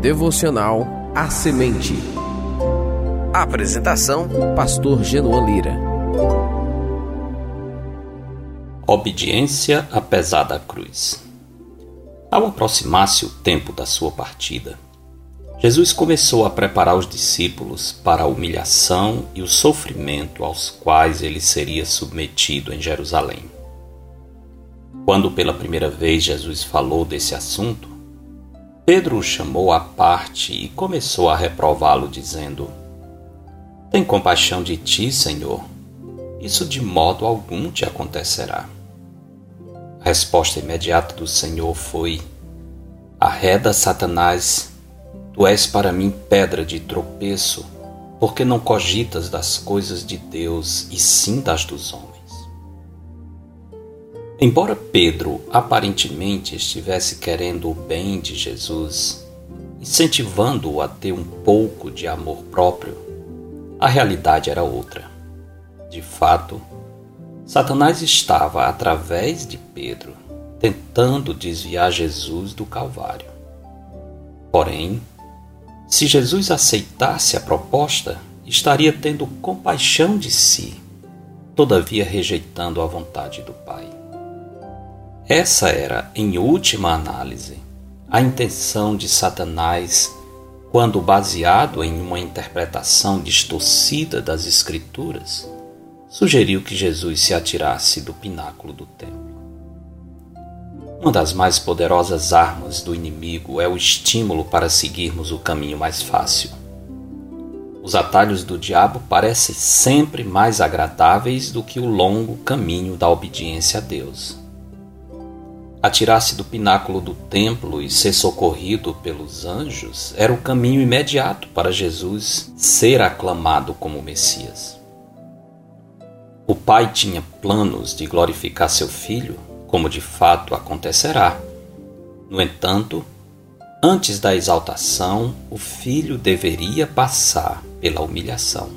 Devocional A Semente. Apresentação: Pastor Genoan Lira. Obediência apesar da cruz. Ao aproximar-se o tempo da sua partida, Jesus começou a preparar os discípulos para a humilhação e o sofrimento aos quais ele seria submetido em Jerusalém. Quando pela primeira vez Jesus falou desse assunto, Pedro o chamou à parte e começou a reprová-lo, dizendo: Tem compaixão de ti, Senhor. Isso de modo algum te acontecerá. A resposta imediata do Senhor foi: Arreda, Satanás, tu és para mim pedra de tropeço, porque não cogitas das coisas de Deus e sim das dos homens. Embora Pedro aparentemente estivesse querendo o bem de Jesus, incentivando-o a ter um pouco de amor próprio, a realidade era outra. De fato, Satanás estava, através de Pedro, tentando desviar Jesus do Calvário. Porém, se Jesus aceitasse a proposta, estaria tendo compaixão de si, todavia rejeitando a vontade do Pai. Essa era, em última análise, a intenção de Satanás quando, baseado em uma interpretação distorcida das Escrituras, sugeriu que Jesus se atirasse do pináculo do templo. Uma das mais poderosas armas do inimigo é o estímulo para seguirmos o caminho mais fácil. Os atalhos do diabo parecem sempre mais agradáveis do que o longo caminho da obediência a Deus atirar-se do pináculo do templo e ser socorrido pelos anjos era o caminho imediato para Jesus ser aclamado como Messias. O Pai tinha planos de glorificar seu filho, como de fato acontecerá. No entanto, antes da exaltação, o filho deveria passar pela humilhação.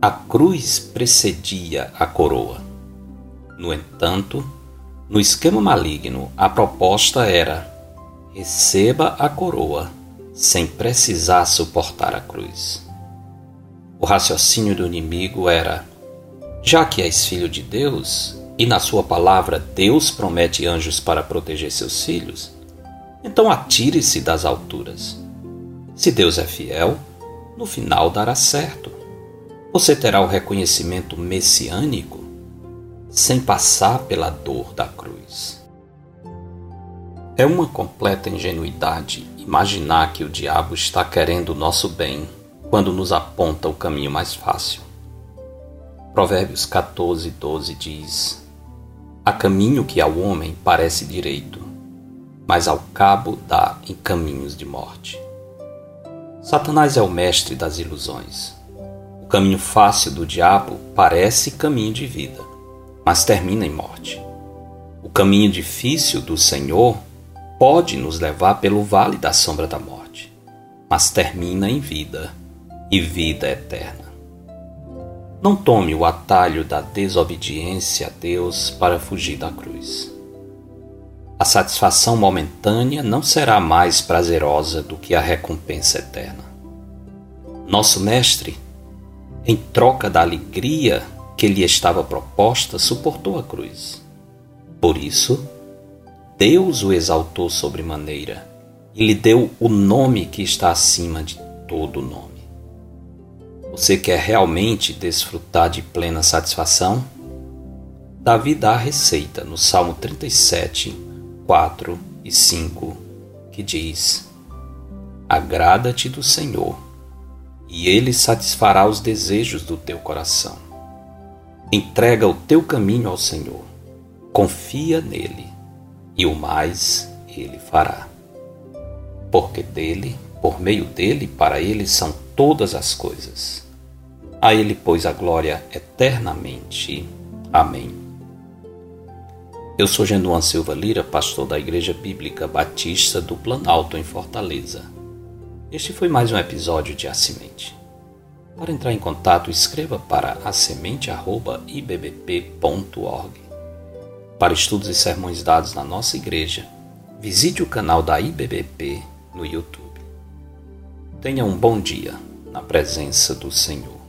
A cruz precedia a coroa. No entanto, no esquema maligno, a proposta era: receba a coroa sem precisar suportar a cruz. O raciocínio do inimigo era: já que és filho de Deus, e na sua palavra Deus promete anjos para proteger seus filhos, então atire-se das alturas. Se Deus é fiel, no final dará certo. Você terá o reconhecimento messiânico sem passar pela dor da cruz. É uma completa ingenuidade imaginar que o diabo está querendo o nosso bem quando nos aponta o caminho mais fácil. Provérbios 14, 12 diz: Há caminho que ao homem parece direito, mas ao cabo dá em caminhos de morte. Satanás é o mestre das ilusões. O caminho fácil do diabo parece caminho de vida mas termina em morte. O caminho difícil do Senhor pode nos levar pelo vale da sombra da morte, mas termina em vida e vida eterna. Não tome o atalho da desobediência a Deus para fugir da cruz. A satisfação momentânea não será mais prazerosa do que a recompensa eterna. Nosso Mestre, em troca da alegria que lhe estava proposta, suportou a cruz. Por isso, Deus o exaltou sobremaneira e lhe deu o nome que está acima de todo nome. Você quer realmente desfrutar de plena satisfação? Davi dá a receita no Salmo 37, 4 e 5, que diz: Agrada-te do Senhor, e ele satisfará os desejos do teu coração. Entrega o teu caminho ao Senhor, confia nele, e o mais ele fará. Porque dele, por meio dele, para ele são todas as coisas. A ele, pois, a glória eternamente. Amém. Eu sou Genuan Silva Lira, pastor da Igreja Bíblica Batista do Planalto, em Fortaleza. Este foi mais um episódio de A Semente. Para entrar em contato, escreva para asemente.ibbp.org. Para estudos e sermões dados na nossa igreja, visite o canal da IBBP no YouTube. Tenha um bom dia na presença do Senhor.